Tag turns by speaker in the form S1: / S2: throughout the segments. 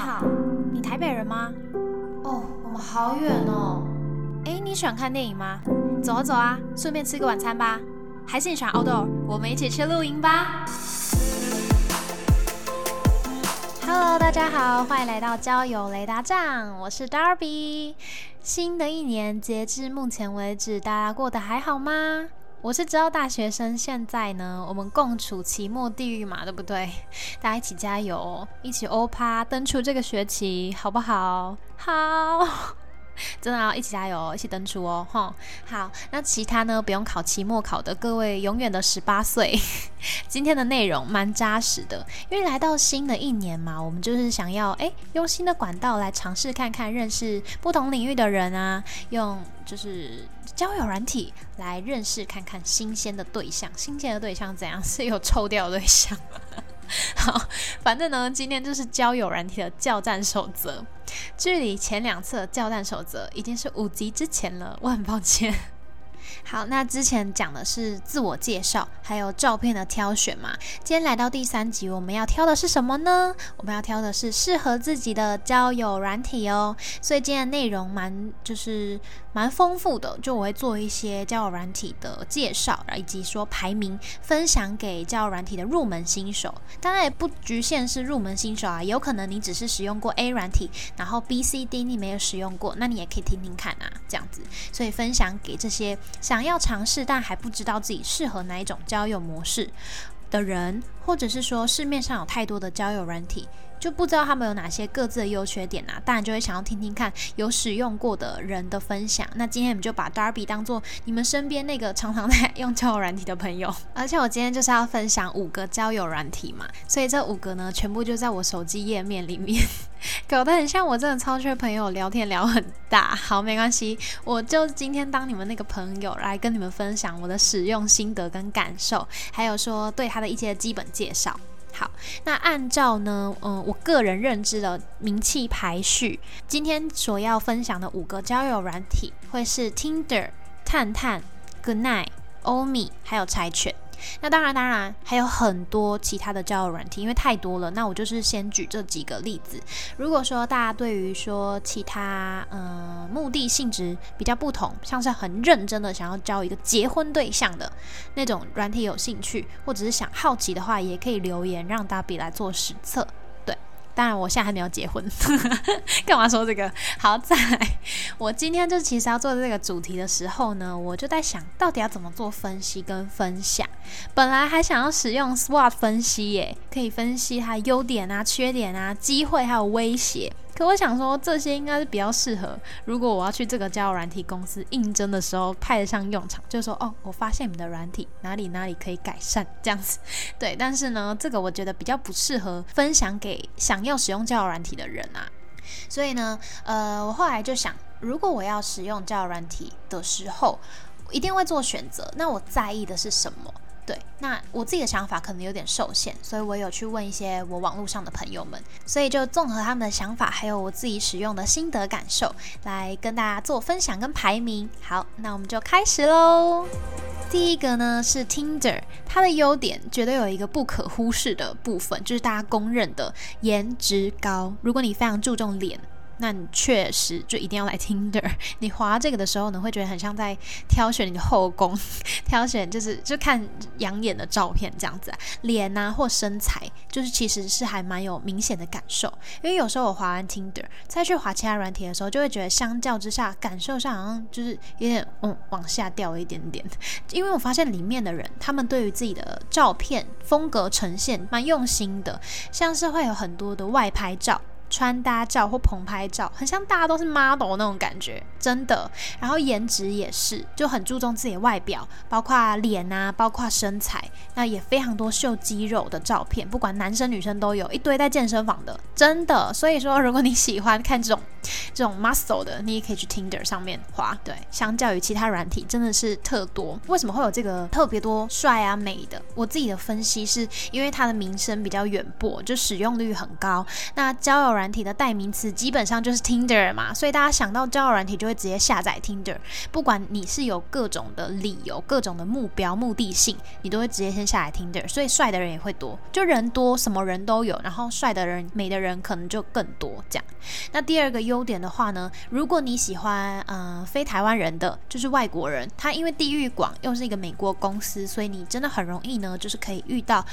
S1: 好，你台北人吗？
S2: 哦，我们好远哦。
S1: 哎，你喜欢看电影吗？走啊走啊，顺便吃个晚餐吧。还是你喜欢 outdoor？我们一起去露营吧。Hello，大家好，欢迎来到交友雷达站，我是 Darby。新的一年，截至目前为止，大家过得还好吗？我是知道大学生现在呢，我们共处期末地狱嘛，对不对？大家一起加油，一起欧趴登出这个学期，好不好？好。真的要一起加油，哦一起登出哦，哈。好，那其他呢？不用考期末考的各位，永远的十八岁。今天的内容蛮扎实的，因为来到新的一年嘛，我们就是想要哎，用新的管道来尝试看看，认识不同领域的人啊，用就是交友软体来认识看看新鲜的对象。新鲜的对象怎样？是有臭掉对象。好，反正呢，今天就是交友软体的教战守则。距离前两次的教战守则已经是五级之前了，我很抱歉。好，那之前讲的是自我介绍，还有照片的挑选嘛。今天来到第三集，我们要挑的是什么呢？我们要挑的是适合自己的交友软体哦。所以今天的内容蛮就是。蛮丰富的，就我会做一些交友软体的介绍，以及说排名分享给交友软体的入门新手。当然也不局限是入门新手啊，有可能你只是使用过 A 软体，然后 B、C、D 你没有使用过，那你也可以听听看啊，这样子。所以分享给这些想要尝试但还不知道自己适合哪一种交友模式的人，或者是说市面上有太多的交友软体。就不知道他们有哪些各自的优缺点啊，当然就会想要听听看有使用过的人的分享。那今天我们就把 Darby 当做你们身边那个常常在 用交友软体的朋友。而且我今天就是要分享五个交友软体嘛，所以这五个呢，全部就在我手机页面里面，搞得很像我真的超缺朋友聊天聊很大。好，没关系，我就今天当你们那个朋友来跟你们分享我的使用心得跟感受，还有说对它的一些基本介绍。好，那按照呢，嗯，我个人认知的名气排序，今天所要分享的五个交友软体会是 Tinder、探探、Good Night、欧米，还有柴犬。那当然，当然还有很多其他的交友软体，因为太多了。那我就是先举这几个例子。如果说大家对于说其他嗯目的性质比较不同，像是很认真的想要交一个结婚对象的那种软体有兴趣，或者是想好奇的话，也可以留言让大比来做实测。当然，我现在还没有结婚，干嘛说这个？好在，我今天就其实要做这个主题的时候呢，我就在想到底要怎么做分析跟分享。本来还想要使用 SWOT 分析耶，可以分析它优点啊、缺点啊、机会还有威胁。可我想说，这些应该是比较适合，如果我要去这个交友软体公司应征的时候派得上用场，就说哦，我发现你的软体哪里哪里可以改善这样子。对，但是呢，这个我觉得比较不适合分享给想要使用交友软体的人啊。所以呢，呃，我后来就想，如果我要使用交友软体的时候，一定会做选择。那我在意的是什么？对，那我自己的想法可能有点受限，所以我有去问一些我网络上的朋友们，所以就综合他们的想法，还有我自己使用的心得感受，来跟大家做分享跟排名。好，那我们就开始喽。第一个呢是 Tinder，它的优点绝对有一个不可忽视的部分，就是大家公认的颜值高。如果你非常注重脸。那你确实就一定要来 Tinder。你滑这个的时候呢，会觉得很像在挑选你的后宫，挑选就是就看养眼的照片这样子，脸啊或身材，就是其实是还蛮有明显的感受。因为有时候我滑完 Tinder 再去滑其他软体的时候，就会觉得相较之下，感受上好像就是有点嗯往下掉一点点。因为我发现里面的人，他们对于自己的照片风格呈现蛮用心的，像是会有很多的外拍照。穿搭照或棚拍照，很像大家都是 model 那种感觉，真的。然后颜值也是，就很注重自己的外表，包括脸啊，包括身材，那也非常多秀肌肉的照片，不管男生女生都有一堆在健身房的，真的。所以说，如果你喜欢看这种，这种 muscle 的，你也可以去 Tinder 上面滑。对，相较于其他软体，真的是特多。为什么会有这个特别多帅啊美的？我自己的分析是因为它的名声比较远播，就使用率很高。那交友软体的代名词基本上就是 Tinder 嘛，所以大家想到交友软体就会直接下载 Tinder。不管你是有各种的理由、各种的目标、目的性，你都会直接先下载 Tinder。所以帅的人也会多，就人多，什么人都有。然后帅的人、美的人可能就更多。这样，那第二个优点的话呢，如果你喜欢呃非台湾人的，就是外国人，他因为地域广，又是一个美国公司，所以你真的很容易呢，就是可以遇到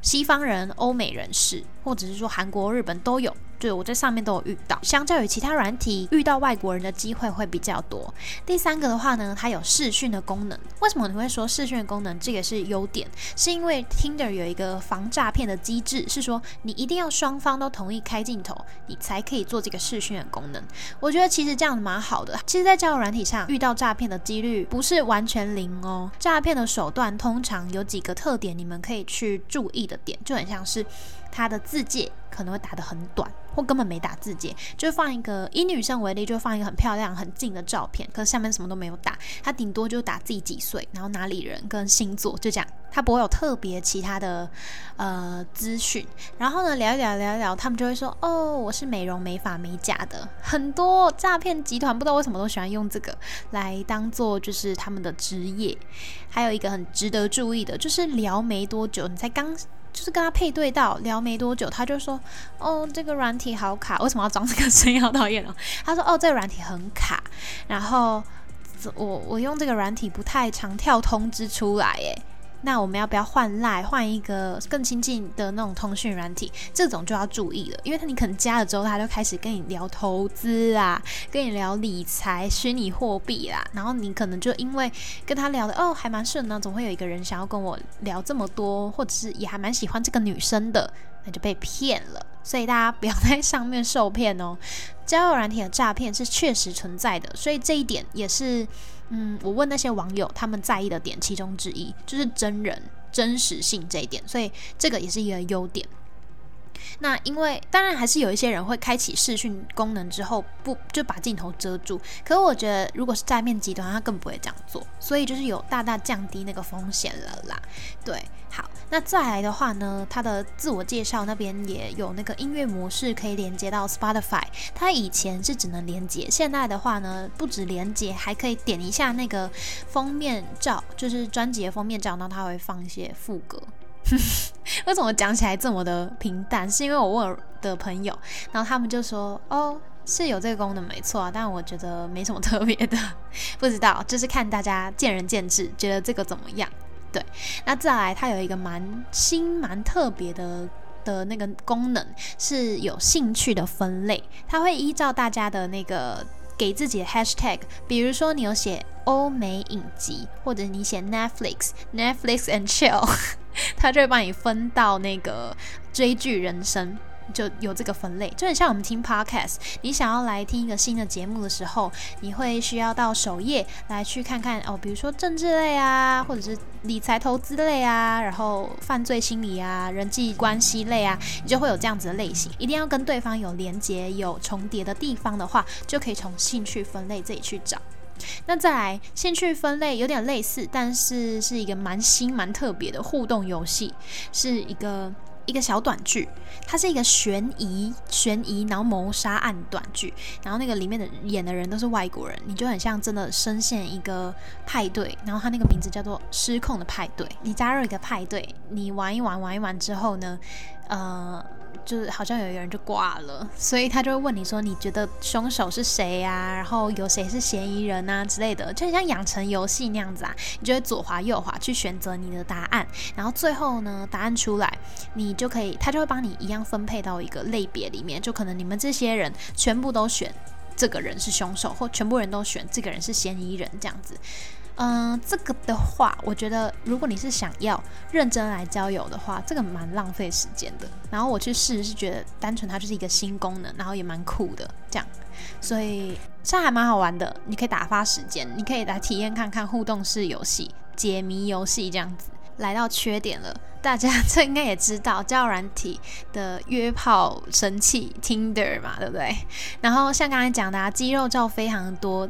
S1: 西方人、欧美人士，或者是说韩国、日本都有。对，我在上面都有遇到。相较于其他软体，遇到外国人的机会会比较多。第三个的话呢，它有视讯的功能。为什么你会说视讯的功能这个是优点？是因为 Tinder 有一个防诈骗的机制，是说你一定要双方都同意开镜头，你才可以做这个视讯的功能。我觉得其实这样蛮好的。其实，在交友软体上遇到诈骗的几率不是完全零哦。诈骗的手段通常有几个特点，你们可以去注意的点，就很像是它的字界可能会打得很短。或根本没打字界，就放一个以女生为例，就放一个很漂亮、很近的照片，可是下面什么都没有打，他顶多就打自己几岁，然后哪里人跟星座，就这样，他不会有特别其他的呃资讯。然后呢，聊一聊，聊一聊，他们就会说，哦，我是美容美发美甲的。很多诈骗集团不知道为什么都喜欢用这个来当做就是他们的职业。还有一个很值得注意的，就是聊没多久，你才刚。就是跟他配对到聊没多久，他就说：“哦，这个软体好卡，为什么要装这个声音？好讨厌哦！” 他说：“哦，这个软体很卡，然后我我用这个软体不太常跳通知出来，诶。那我们要不要换赖，换一个更亲近的那种通讯软体？这种就要注意了，因为他你可能加了之后，他就开始跟你聊投资啊，跟你聊理财、虚拟货币啦，然后你可能就因为跟他聊的哦还蛮顺呢，总会有一个人想要跟我聊这么多，或者是也还蛮喜欢这个女生的，那就被骗了。所以大家不要在上面受骗哦。交友软体的诈骗是确实存在的，所以这一点也是。嗯，我问那些网友，他们在意的点其中之一就是真人真实性这一点，所以这个也是一个优点。那因为当然还是有一些人会开启视讯功能之后不就把镜头遮住，可我觉得如果是诈骗集团，他更不会这样做，所以就是有大大降低那个风险了啦。对，好，那再来的话呢，它的自我介绍那边也有那个音乐模式可以连接到 Spotify，它以前是只能连接，现在的话呢，不止连接，还可以点一下那个封面照，就是专辑的封面照，然后它会放一些副歌。为什么讲起来这么的平淡？是因为我问的朋友，然后他们就说：“哦，是有这个功能没错啊，但我觉得没什么特别的，不知道，就是看大家见仁见智，觉得这个怎么样？”对，那再来，它有一个蛮新、蛮特别的的那个功能，是有兴趣的分类，它会依照大家的那个。给自己的 hashtag，比如说你有写欧美影集，或者你写 Netflix，Netflix and chill，它就会帮你分到那个追剧人生。就有这个分类，就很像我们听 podcast。你想要来听一个新的节目的时候，你会需要到首页来去看看哦，比如说政治类啊，或者是理财投资类啊，然后犯罪心理啊，人际关系类啊，你就会有这样子的类型。一定要跟对方有连接、有重叠的地方的话，就可以从兴趣分类这里去找。那再来，兴趣分类有点类似，但是是一个蛮新、蛮特别的互动游戏，是一个。一个小短剧，它是一个悬疑、悬疑然后谋杀案短剧，然后那个里面的演的人都是外国人，你就很像真的深陷一个派对，然后它那个名字叫做《失控的派对》，你加入一个派对，你玩一玩，玩一玩之后呢，呃。就是好像有一个人就挂了，所以他就会问你说：“你觉得凶手是谁呀？然后有谁是嫌疑人啊之类的，就很像养成游戏那样子啊。你就会左滑右滑去选择你的答案，然后最后呢，答案出来，你就可以，他就会帮你一样分配到一个类别里面。就可能你们这些人全部都选这个人是凶手，或全部人都选这个人是嫌疑人这样子。”嗯，这个的话，我觉得如果你是想要认真来交友的话，这个蛮浪费时间的。然后我去试是觉得单纯它就是一个新功能，然后也蛮酷的这样，所以这还蛮好玩的。你可以打发时间，你可以来体验看看互动式游戏、解谜游戏这样子。来到缺点了。大家 这应该也知道，交友软体的约炮神器 Tinder 嘛，对不对？然后像刚才讲的，肌肉照非常多，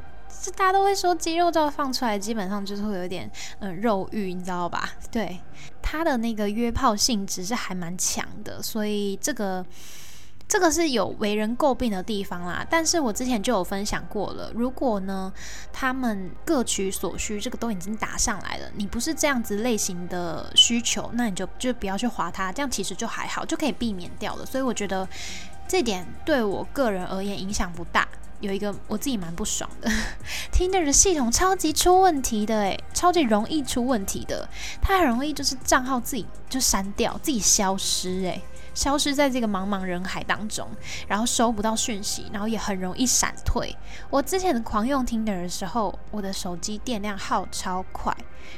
S1: 大家都会说肌肉照放出来，基本上就是会有点嗯肉欲，你知道吧？对，它的那个约炮性质是还蛮强的，所以这个。这个是有为人诟病的地方啦，但是我之前就有分享过了。如果呢，他们各取所需，这个都已经打上来了，你不是这样子类型的需求，那你就就不要去划它，这样其实就还好，就可以避免掉了。所以我觉得这点对我个人而言影响不大。有一个我自己蛮不爽的，Tinder 的系统超级出问题的，诶，超级容易出问题的，它很容易就是账号自己就删掉，自己消失，诶。消失在这个茫茫人海当中，然后收不到讯息，然后也很容易闪退。我之前狂用 Tinder 的时候，我的手机电量耗超快，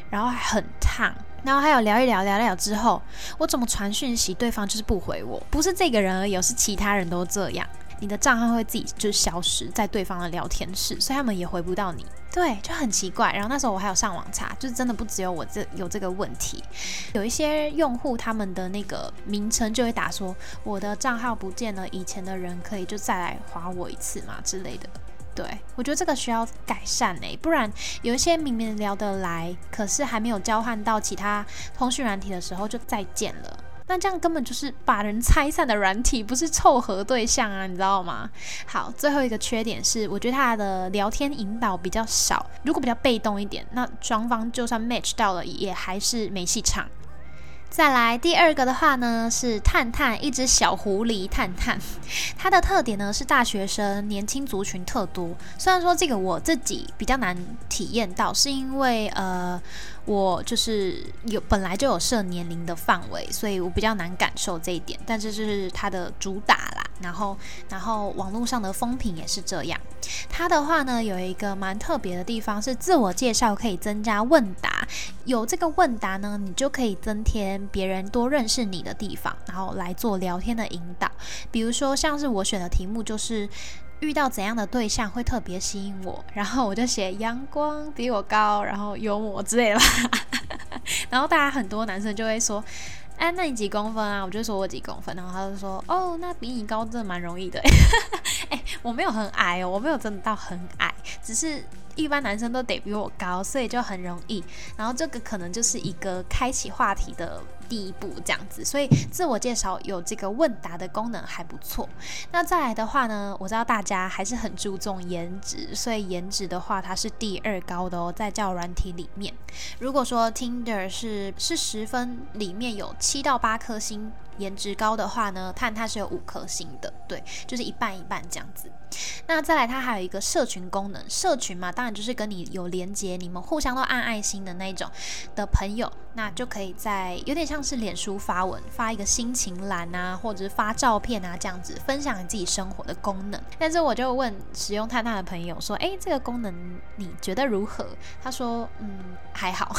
S1: 然后还很烫，然后还有聊一聊聊聊之后，我怎么传讯息，对方就是不回我，不是这个人而已，是其他人都这样。你的账号会自己就消失在对方的聊天室，所以他们也回不到你。对，就很奇怪。然后那时候我还有上网查，就是真的不只有我这有这个问题，有一些用户他们的那个名称就会打说我的账号不见了，以前的人可以就再来划我一次嘛之类的。对我觉得这个需要改善诶，不然有一些明明聊得来，可是还没有交换到其他通讯软体的时候就再见了。那这样根本就是把人拆散的软体，不是凑合对象啊，你知道吗？好，最后一个缺点是，我觉得他的聊天引导比较少，如果比较被动一点，那双方就算 match 到了，也还是没戏唱。再来第二个的话呢，是探探，一只小狐狸探探，它的特点呢是大学生、年轻族群特多。虽然说这个我自己比较难体验到，是因为呃。我就是有本来就有设年龄的范围，所以我比较难感受这一点。但这是它的主打啦，然后然后网络上的风评也是这样。它的话呢，有一个蛮特别的地方是自我介绍可以增加问答，有这个问答呢，你就可以增添别人多认识你的地方，然后来做聊天的引导。比如说像是我选的题目就是。遇到怎样的对象会特别吸引我？然后我就写 阳光比我高，然后幽默之类的。然后大家很多男生就会说：“哎，那你几公分啊？”我就说我几公分，然后他就说：“哦，那比你高真的蛮容易的。”哎，我没有很矮哦，我没有真的到很矮，只是。一般男生都得比我高，所以就很容易。然后这个可能就是一个开启话题的第一步，这样子。所以自我介绍有这个问答的功能还不错。那再来的话呢，我知道大家还是很注重颜值，所以颜值的话它是第二高的哦，在教软体里面。如果说 Tinder 是是十分里面有七到八颗星。颜值高的话呢，探探是有五颗星的，对，就是一半一半这样子。那再来，它还有一个社群功能，社群嘛，当然就是跟你有连接，你们互相都按爱心的那种的朋友，那就可以在有点像是脸书发文，发一个心情栏啊，或者是发照片啊这样子，分享你自己生活的功能。但是我就问使用探探的朋友说，诶，这个功能你觉得如何？他说，嗯，还好。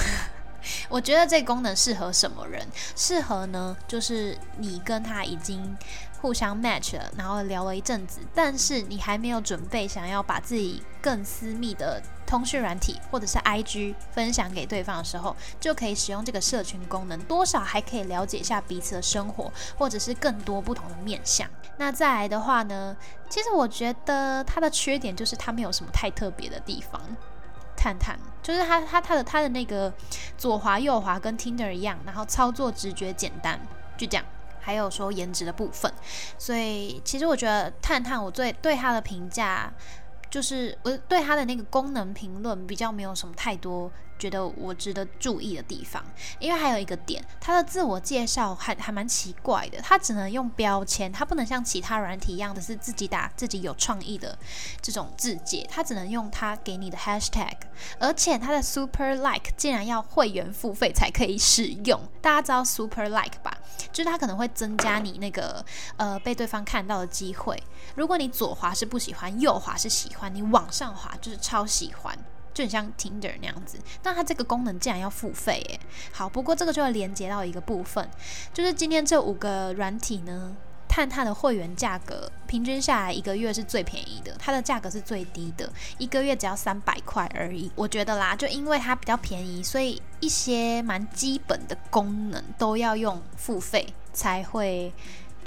S1: 我觉得这功能适合什么人？适合呢，就是你跟他已经互相 match 了，然后聊了一阵子，但是你还没有准备想要把自己更私密的通讯软体或者是 IG 分享给对方的时候，就可以使用这个社群功能，多少还可以了解一下彼此的生活，或者是更多不同的面相。那再来的话呢，其实我觉得它的缺点就是它没有什么太特别的地方。探探就是它，它它的它的那个左滑右滑跟 Tinder 一样，然后操作直觉简单，就这样。还有说颜值的部分，所以其实我觉得探探我最对它的评价，就是我对它的那个功能评论比较没有什么太多。觉得我值得注意的地方，因为还有一个点，它的自我介绍还还蛮奇怪的，它只能用标签，它不能像其他软体一样的是自己打自己有创意的这种字节，它只能用它给你的 hashtag，而且它的 super like 竟然要会员付费才可以使用，大家知道 super like 吧？就是它可能会增加你那个呃被对方看到的机会，如果你左滑是不喜欢，右滑是喜欢，你往上滑就是超喜欢。就像 Tinder 那样子，那它这个功能竟然要付费诶。好，不过这个就要连接到一个部分，就是今天这五个软体呢。看它的会员价格，平均下来一个月是最便宜的，它的价格是最低的，一个月只要三百块而已。我觉得啦，就因为它比较便宜，所以一些蛮基本的功能都要用付费才会。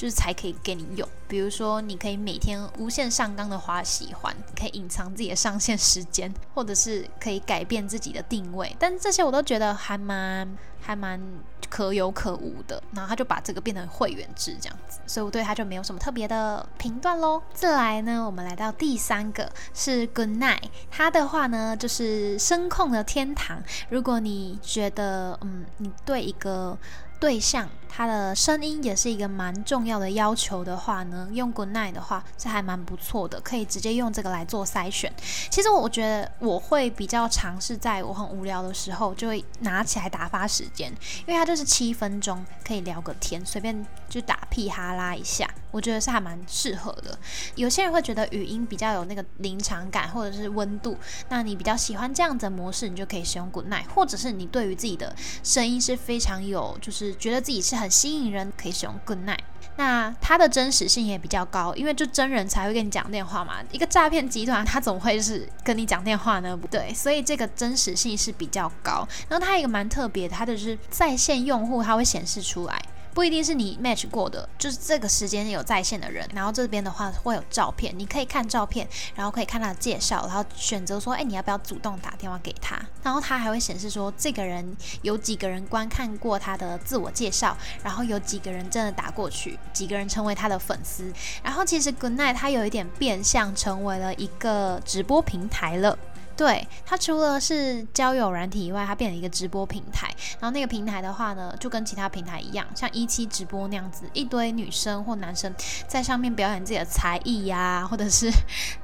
S1: 就是才可以给你用，比如说你可以每天无限上纲的花喜欢，可以隐藏自己的上线时间，或者是可以改变自己的定位，但这些我都觉得还蛮还蛮可有可无的。然后他就把这个变成会员制这样子，所以我对他就没有什么特别的评断喽。再来呢，我们来到第三个是 Good Night，它的话呢就是声控的天堂。如果你觉得嗯，你对一个对象，他的声音也是一个蛮重要的要求的话呢，用 Good Night 的话是还蛮不错的，可以直接用这个来做筛选。其实我觉得我会比较尝试在我很无聊的时候，就会拿起来打发时间，因为它就是七分钟可以聊个天，随便就打屁哈啦一下，我觉得是还蛮适合的。有些人会觉得语音比较有那个临场感或者是温度，那你比较喜欢这样子的模式，你就可以使用 Good Night，或者是你对于自己的声音是非常有就是。觉得自己是很吸引人，可以使用 Good Night。那它的真实性也比较高，因为就真人才会跟你讲电话嘛。一个诈骗集团，他怎么会是跟你讲电话呢？对，所以这个真实性是比较高。然后它一个蛮特别的，它就是在线用户，它会显示出来。不一定是你 match 过的，就是这个时间有在线的人，然后这边的话会有照片，你可以看照片，然后可以看他的介绍，然后选择说，哎，你要不要主动打电话给他？然后他还会显示说，这个人有几个人观看过他的自我介绍，然后有几个人真的打过去，几个人成为他的粉丝。然后其实 Good Night 它有一点变相成为了一个直播平台了。对它除了是交友软体以外，它变成一个直播平台。然后那个平台的话呢，就跟其他平台一样，像一期直播那样子，一堆女生或男生在上面表演自己的才艺呀，或者是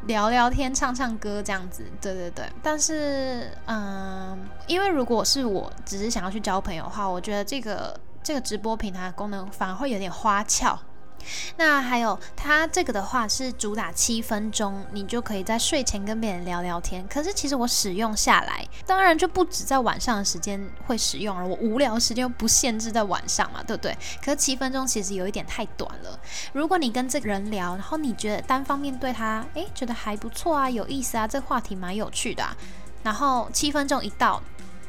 S1: 聊聊天、唱唱歌这样子。对对对。但是，嗯，因为如果是我只是想要去交朋友的话，我觉得这个这个直播平台的功能反而会有点花俏。那还有，它这个的话是主打七分钟，你就可以在睡前跟别人聊聊天。可是其实我使用下来，当然就不止在晚上的时间会使用了。我无聊时间又不限制在晚上嘛，对不对？可是七分钟其实有一点太短了。如果你跟这个人聊，然后你觉得单方面对他，诶，觉得还不错啊，有意思啊，这话题蛮有趣的，然后七分钟一到。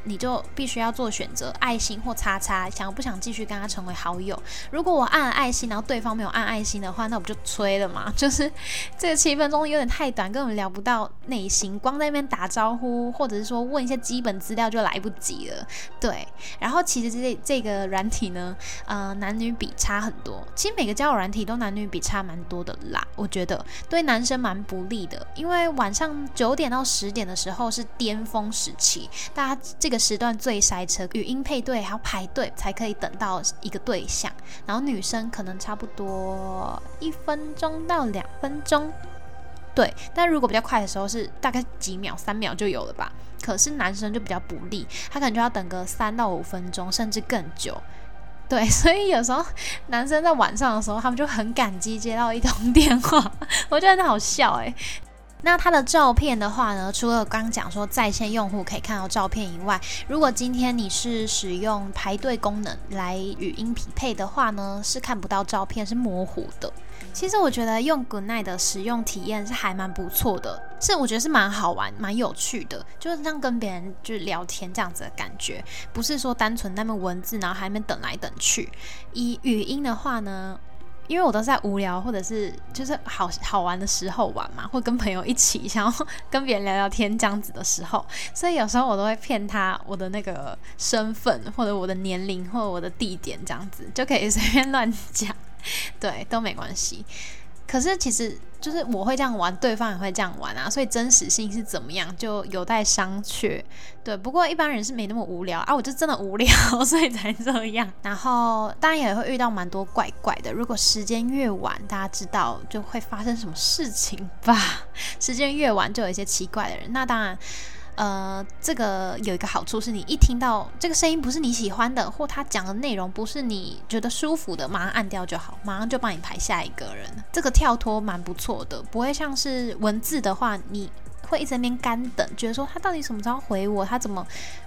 S1: 你就必须要做选择，爱心或叉叉，想不想继续跟他成为好友？如果我按了爱心，然后对方没有按爱心的话，那我不就吹了吗？就是这个七分钟有点太短，根本聊不到内心，光在那边打招呼，或者是说问一些基本资料就来不及了。对，然后其实这这个软体呢，呃，男女比差很多。其实每个交友软体都男女比差蛮多的啦，我觉得对男生蛮不利的，因为晚上九点到十点的时候是巅峰时期，大家这个。时段最塞车，语音配对还要排队才可以等到一个对象，然后女生可能差不多一分钟到两分钟，对，但如果比较快的时候是大概几秒，三秒就有了吧。可是男生就比较不利，他可能就要等个三到五分钟，甚至更久。对，所以有时候男生在晚上的时候，他们就很感激接到一通电话，我觉得很好笑诶。那它的照片的话呢，除了刚讲说在线用户可以看到照片以外，如果今天你是使用排队功能来语音匹配的话呢，是看不到照片，是模糊的。其实我觉得用 Good Night 的使用体验是还蛮不错的，是我觉得是蛮好玩、蛮有趣的，就是像跟别人就是聊天这样子的感觉，不是说单纯那么文字，然后还没等来等去。以语音的话呢？因为我都是在无聊或者是就是好好玩的时候玩嘛，会跟朋友一起想要跟别人聊聊天这样子的时候，所以有时候我都会骗他我的那个身份或者我的年龄或者我的地点这样子，就可以随便乱讲，对，都没关系。可是其实就是我会这样玩，对方也会这样玩啊，所以真实性是怎么样就有待商榷。对，不过一般人是没那么无聊啊，我就真的无聊，所以才这样。然后当然也会遇到蛮多怪怪的，如果时间越晚，大家知道就会发生什么事情吧？时间越晚就有一些奇怪的人，那当然。呃，这个有一个好处是，你一听到这个声音不是你喜欢的，或他讲的内容不是你觉得舒服的，马上按掉就好，马上就帮你排下一个人。这个跳脱蛮不错的，不会像是文字的话，你会一直在那边干等，觉得说他到底什么时候回我？他怎么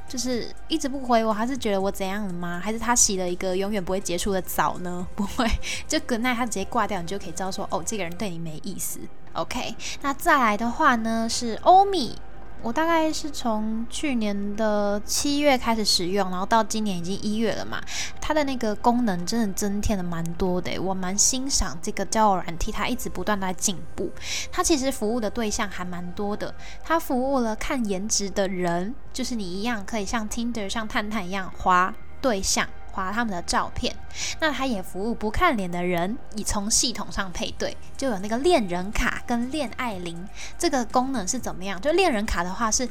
S1: 就是一直不回我？还是觉得我怎样了吗？还是他洗了一个永远不会结束的澡呢？不会，就 good night，他直接挂掉，你就可以知道说哦，这个人对你没意思。OK，那再来的话呢是欧米。我大概是从去年的七月开始使用，然后到今年已经一月了嘛。它的那个功能真的增添的蛮多的，我蛮欣赏这个交友软体，它一直不断在进步。它其实服务的对象还蛮多的，它服务了看颜值的人，就是你一样可以像 Tinder、像探探一样滑对象。划他们的照片，那他也服务不看脸的人，以从系统上配对，就有那个恋人卡跟恋爱铃这个功能是怎么样？就恋人卡的话，是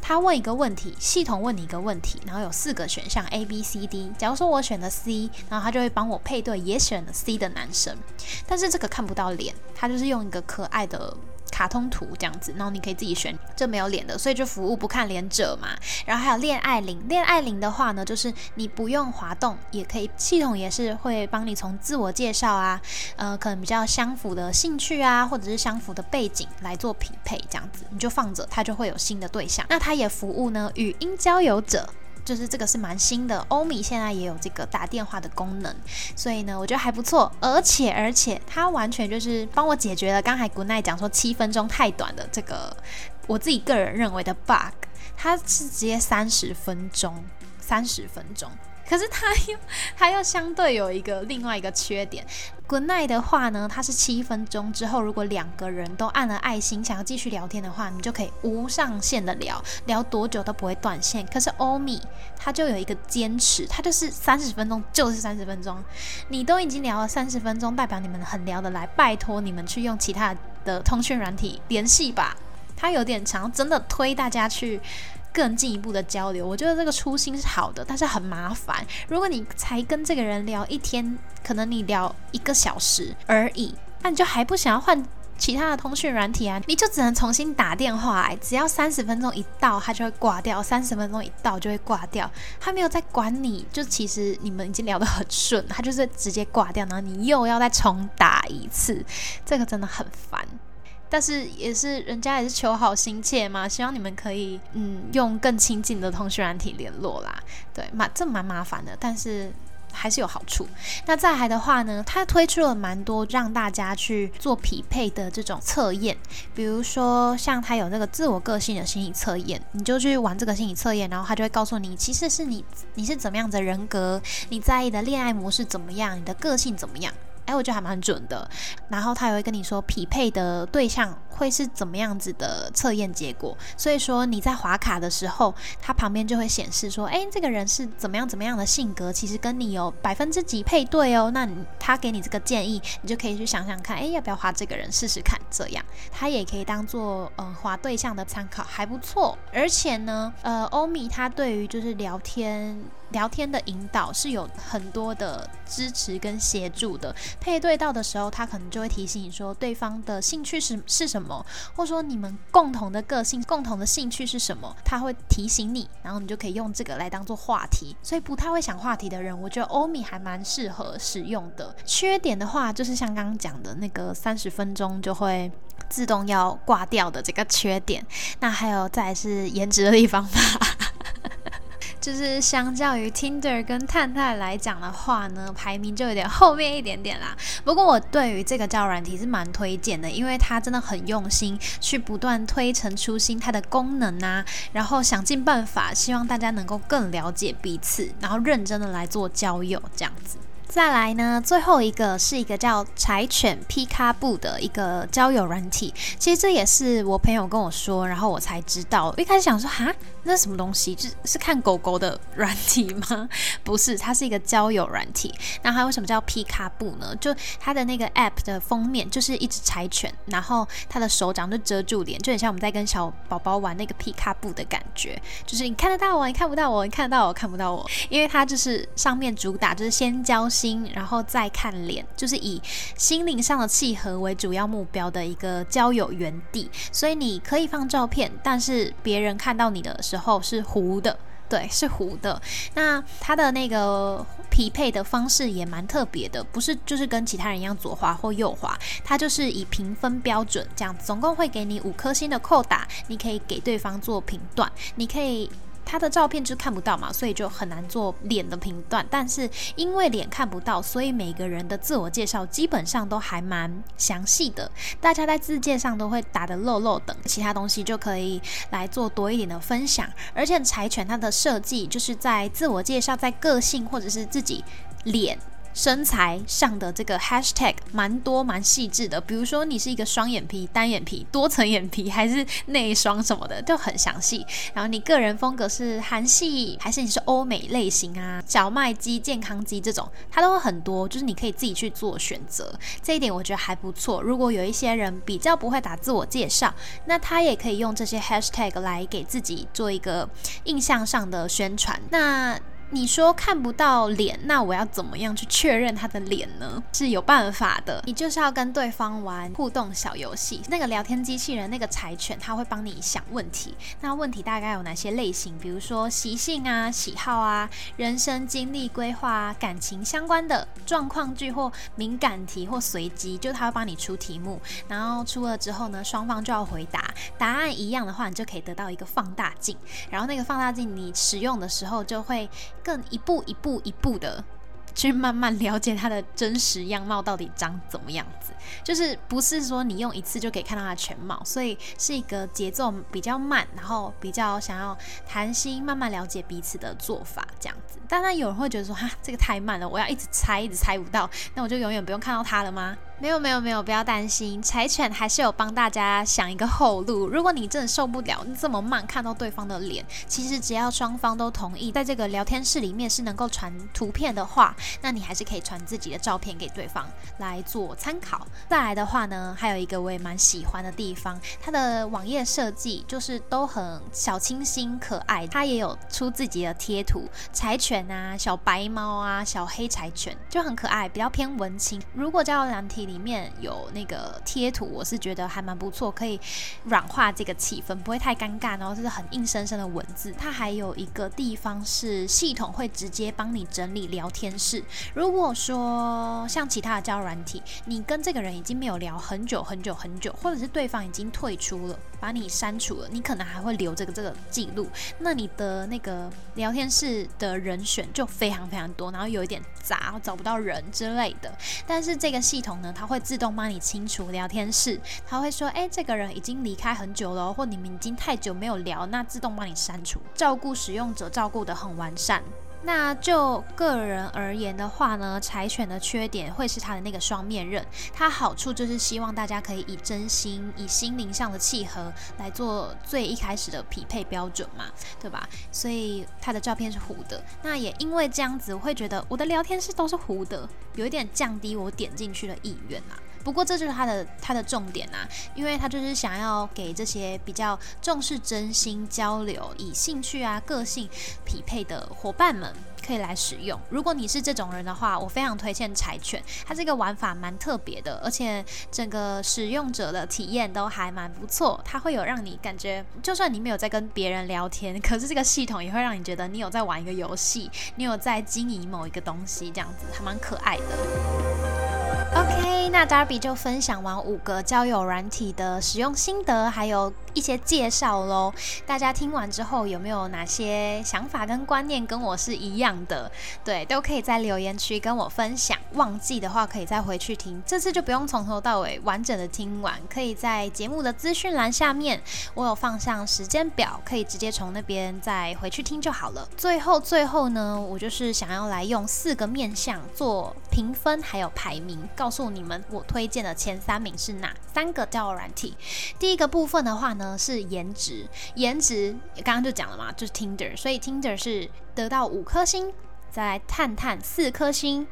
S1: 他问一个问题，系统问你一个问题，然后有四个选项 A、B、C、D。假如说我选的 C，然后他就会帮我配对也选了 C 的男生，但是这个看不到脸，他就是用一个可爱的。卡通图这样子，然后你可以自己选，这没有脸的，所以就服务不看脸者嘛。然后还有恋爱铃，恋爱铃的话呢，就是你不用滑动也可以，系统也是会帮你从自我介绍啊，呃，可能比较相符的兴趣啊，或者是相符的背景来做匹配，这样子你就放着，它就会有新的对象。那它也服务呢语音交友者。就是这个是蛮新的，欧米现在也有这个打电话的功能，所以呢，我觉得还不错。而且而且，它完全就是帮我解决了刚才古奈讲说七分钟太短的这个我自己个人认为的 bug，它是直接三十分钟，三十分钟。可是它又 它又相对有一个另外一个缺点，Good night 的话呢，它是七分钟之后，如果两个人都按了爱心，想要继续聊天的话，你就可以无上限的聊，聊多久都不会断线。可是欧米它就有一个坚持，它就是三十分钟就是三十分钟，你都已经聊了三十分钟，代表你们很聊得来，拜托你们去用其他的通讯软体联系吧。它有点长，真的推大家去。更进一步的交流，我觉得这个初心是好的，但是很麻烦。如果你才跟这个人聊一天，可能你聊一个小时而已，那你就还不想要换其他的通讯软体啊？你就只能重新打电话，只要三十分钟一到，他就会挂掉；三十分钟一到就会挂掉，他没有在管你。就其实你们已经聊得很顺，他就是直接挂掉，然后你又要再重打一次，这个真的很烦。但是也是人家也是求好心切嘛，希望你们可以嗯用更亲近的通讯软体联络啦。对，蛮这蛮麻烦的，但是还是有好处。那再来的话呢，它推出了蛮多让大家去做匹配的这种测验，比如说像它有那个自我个性的心理测验，你就去玩这个心理测验，然后它就会告诉你，其实是你你是怎么样的人格，你在意的恋爱模式怎么样，你的个性怎么样。哎，我觉得还蛮准的。然后他也会跟你说匹配的对象会是怎么样子的测验结果。所以说你在划卡的时候，他旁边就会显示说，哎，这个人是怎么样怎么样的性格，其实跟你有百分之几配对哦。那他给你这个建议，你就可以去想想看，哎，要不要划这个人试试看？这样他也可以当做呃划对象的参考，还不错。而且呢，呃，欧米他对于就是聊天。聊天的引导是有很多的支持跟协助的，配对到的时候，他可能就会提醒你说对方的兴趣是是什么，或者说你们共同的个性、共同的兴趣是什么，他会提醒你，然后你就可以用这个来当做话题。所以不太会想话题的人，我觉得欧米还蛮适合使用的。缺点的话，就是像刚刚讲的那个三十分钟就会自动要挂掉的这个缺点。那还有再是颜值的地方吧。就是相较于 Tinder 跟探探来讲的话呢，排名就有点后面一点点啦。不过我对于这个交友软体是蛮推荐的，因为它真的很用心，去不断推陈出新它的功能啊，然后想尽办法，希望大家能够更了解彼此，然后认真的来做交友这样子。再来呢，最后一个是一个叫柴犬皮卡布的一个交友软体。其实这也是我朋友跟我说，然后我才知道。一开始想说，哈，那什么东西？就是看狗狗的软体吗？不是，它是一个交友软体。那它为什么叫皮卡布呢？就它的那个 app 的封面就是一只柴犬，然后它的手掌就遮住脸，就很像我们在跟小宝宝玩那个皮卡布的感觉。就是你看得到我，你看不到我，你看得到我，看不到我。因为它就是上面主打就是先交。心，然后再看脸，就是以心灵上的契合为主要目标的一个交友园地。所以你可以放照片，但是别人看到你的时候是糊的。对，是糊的。那它的那个匹配的方式也蛮特别的，不是就是跟其他人一样左滑或右滑，它就是以评分标准这样，总共会给你五颗星的扣打，你可以给对方做评断，你可以。他的照片就看不到嘛，所以就很难做脸的评断。但是因为脸看不到，所以每个人的自我介绍基本上都还蛮详细的。大家在字界上都会打的漏漏等，其他东西就可以来做多一点的分享。而且柴犬它的设计就是在自我介绍、在个性或者是自己脸。身材上的这个 hashtag 蛮多蛮细致的，比如说你是一个双眼皮、单眼皮、多层眼皮还是内双什么的，就很详细。然后你个人风格是韩系还是你是欧美类型啊？小麦肌、健康肌这种，它都会很多，就是你可以自己去做选择。这一点我觉得还不错。如果有一些人比较不会打自我介绍，那他也可以用这些 hashtag 来给自己做一个印象上的宣传。那你说看不到脸，那我要怎么样去确认他的脸呢？是有办法的，你就是要跟对方玩互动小游戏。那个聊天机器人，那个柴犬，它会帮你想问题。那问题大概有哪些类型？比如说习性啊、喜好啊、人生经历规划啊、感情相关的状况句或敏感题或随机，就他会帮你出题目。然后出了之后呢，双方就要回答。答案一样的话，你就可以得到一个放大镜。然后那个放大镜你使用的时候就会。更一步一步一步的去慢慢了解它的真实样貌到底长怎么样子，就是不是说你用一次就可以看到它的全貌，所以是一个节奏比较慢，然后比较想要谈心，慢慢了解彼此的做法这样子。当然有人会觉得说哈，这个太慢了，我要一直猜，一直猜不到，那我就永远不用看到它了吗？没有没有没有，不要担心，柴犬还是有帮大家想一个后路。如果你真的受不了这么慢看到对方的脸，其实只要双方都同意，在这个聊天室里面是能够传图片的话，那你还是可以传自己的照片给对方来做参考。再来的话呢，还有一个我也蛮喜欢的地方，它的网页设计就是都很小清新可爱，它也有出自己的贴图，柴犬啊、小白猫啊、小黑柴犬就很可爱，比较偏文青。如果叫难题。里面有那个贴图，我是觉得还蛮不错，可以软化这个气氛，不会太尴尬。然后是很硬生生的文字。它还有一个地方是系统会直接帮你整理聊天室。如果说像其他的交友软体，你跟这个人已经没有聊很久很久很久，或者是对方已经退出了，把你删除了，你可能还会留这个这个记录。那你的那个聊天室的人选就非常非常多，然后有一点杂，找不到人之类的。但是这个系统呢？它它会自动帮你清除聊天室，它会说，哎，这个人已经离开很久了，或你们已经太久没有聊，那自动帮你删除，照顾使用者，照顾的很完善。那就个人而言的话呢，柴犬的缺点会是它的那个双面刃。它好处就是希望大家可以以真心、以心灵上的契合来做最一开始的匹配标准嘛，对吧？所以它的照片是糊的。那也因为这样子，我会觉得我的聊天室都是糊的，有一点降低我点进去的意愿啊。不过这就是它的它的重点啊，因为它就是想要给这些比较重视真心交流、以兴趣啊、个性匹配的伙伴们可以来使用。如果你是这种人的话，我非常推荐柴犬，它这个玩法蛮特别的，而且整个使用者的体验都还蛮不错。它会有让你感觉，就算你没有在跟别人聊天，可是这个系统也会让你觉得你有在玩一个游戏，你有在经营某一个东西，这样子还蛮可爱的。OK，那 Darby 就分享完五个交友软体的使用心得，还有一些介绍喽。大家听完之后有没有哪些想法跟观念跟我是一样的？对，都可以在留言区跟我分享。忘记的话可以再回去听，这次就不用从头到尾完整的听完，可以在节目的资讯栏下面我有放上时间表，可以直接从那边再回去听就好了。最后最后呢，我就是想要来用四个面向做评分还有排名。告告诉你们，我推荐的前三名是哪三个交友软体？第一个部分的话呢，是颜值，颜值刚刚就讲了嘛，就是 Tinder，所以 Tinder 是得到五颗星，再来探探四颗星，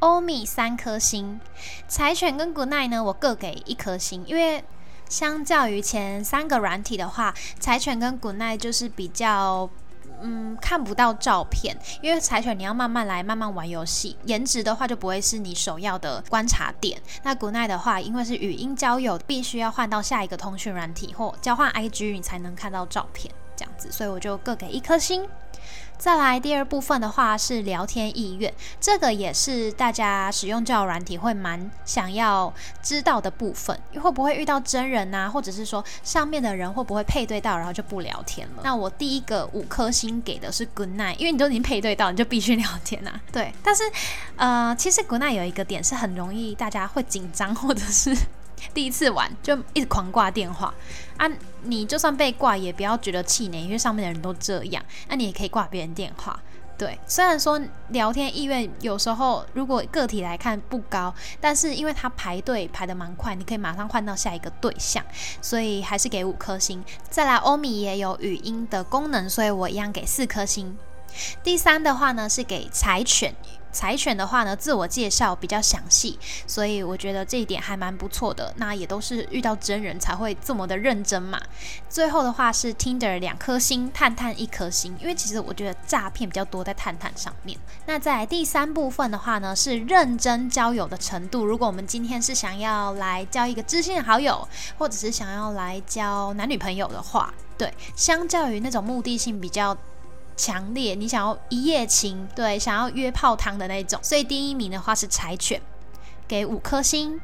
S1: 欧米三颗星，柴犬跟 Good Night 呢，我各给一颗星，因为相较于前三个软体的话，柴犬跟 Good Night 就是比较。嗯，看不到照片，因为柴犬你要慢慢来，慢慢玩游戏。颜值的话就不会是你首要的观察点。那古奈的话，因为是语音交友，必须要换到下一个通讯软体或交换 IG，你才能看到照片这样子，所以我就各给一颗星。再来第二部分的话是聊天意愿，这个也是大家使用交友软体会蛮想要知道的部分，会不会遇到真人呐，或者是说上面的人会不会配对到，然后就不聊天了？那我第一个五颗星给的是 Good Night，因为你都已经配对到，你就必须聊天呐。对，但是呃，其实 Good Night 有一个点是很容易大家会紧张，或者是。第一次玩就一直狂挂电话啊！你就算被挂也不要觉得气馁，因为上面的人都这样。那你也可以挂别人电话。对，虽然说聊天意愿有时候如果个体来看不高，但是因为他排队排的蛮快，你可以马上换到下一个对象，所以还是给五颗星。再来，欧米也有语音的功能，所以我一样给四颗星。第三的话呢，是给柴犬。柴犬的话呢，自我介绍比较详细，所以我觉得这一点还蛮不错的。那也都是遇到真人才会这么的认真嘛。最后的话是 Tinder 两颗星，探探一颗星，因为其实我觉得诈骗比较多在探探上面。那在第三部分的话呢，是认真交友的程度。如果我们今天是想要来交一个知心好友，或者是想要来交男女朋友的话，对，相较于那种目的性比较。强烈，你想要一夜情，对，想要约泡汤的那种，所以第一名的话是柴犬，给五颗星；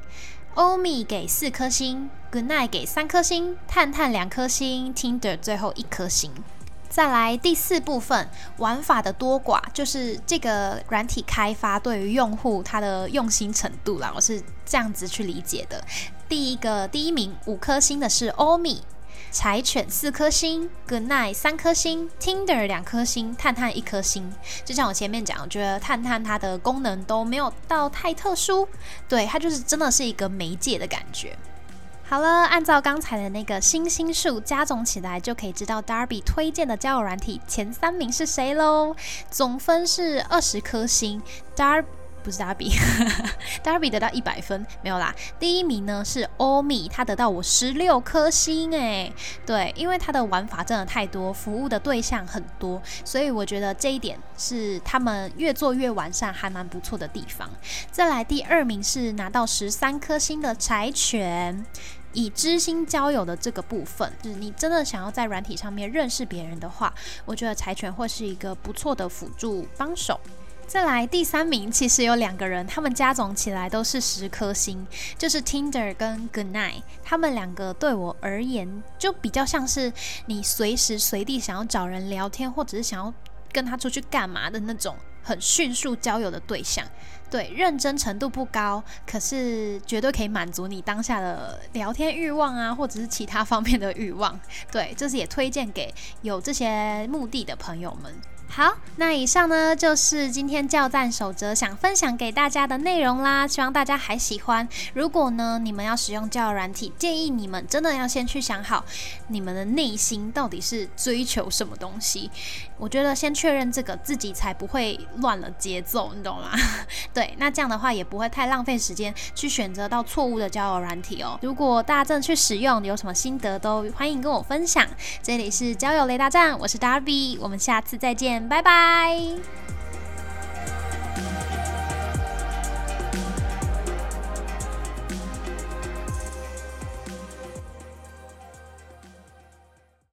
S1: 欧米给四颗星；Good Night 给三颗星；探探两颗星；Tinder 最后一颗星。再来第四部分，玩法的多寡，就是这个软体开发对于用户他的用心程度啦，我是这样子去理解的。第一个第一名五颗星的是欧米。柴犬四颗星，Good Night 三颗星，Tinder 两颗星，探探一颗星。就像我前面讲，我觉得探探它的功能都没有到太特殊，对它就是真的是一个媒介的感觉。好了，按照刚才的那个星星数加总起来，就可以知道 Darby 推荐的交友软体前三名是谁喽。总分是二十颗星，Darby。不是 Darby，Darby 得到一百分没有啦。第一名呢是欧米，他得到我十六颗星诶。对，因为他的玩法真的太多，服务的对象很多，所以我觉得这一点是他们越做越完善，还蛮不错的地方。再来第二名是拿到十三颗星的柴犬，以知心交友的这个部分，就是你真的想要在软体上面认识别人的话，我觉得柴犬会是一个不错的辅助帮手。再来第三名，其实有两个人，他们加总起来都是十颗星，就是 Tinder 跟 Good Night，他们两个对我而言就比较像是你随时随地想要找人聊天，或者是想要跟他出去干嘛的那种很迅速交友的对象。对，认真程度不高，可是绝对可以满足你当下的聊天欲望啊，或者是其他方面的欲望。对，这是也推荐给有这些目的的朋友们。好，那以上呢就是今天教战守则想分享给大家的内容啦，希望大家还喜欢。如果呢你们要使用教软体，建议你们真的要先去想好你们的内心到底是追求什么东西。我觉得先确认这个自己才不会乱了节奏你懂吗？对那这样的话也不会太浪费时间去选择到错误的交友软体哦。如果大家正去使用你有什么心得都欢迎跟我分享。这里是交友雷达站我是 darby 我们下次再见拜拜。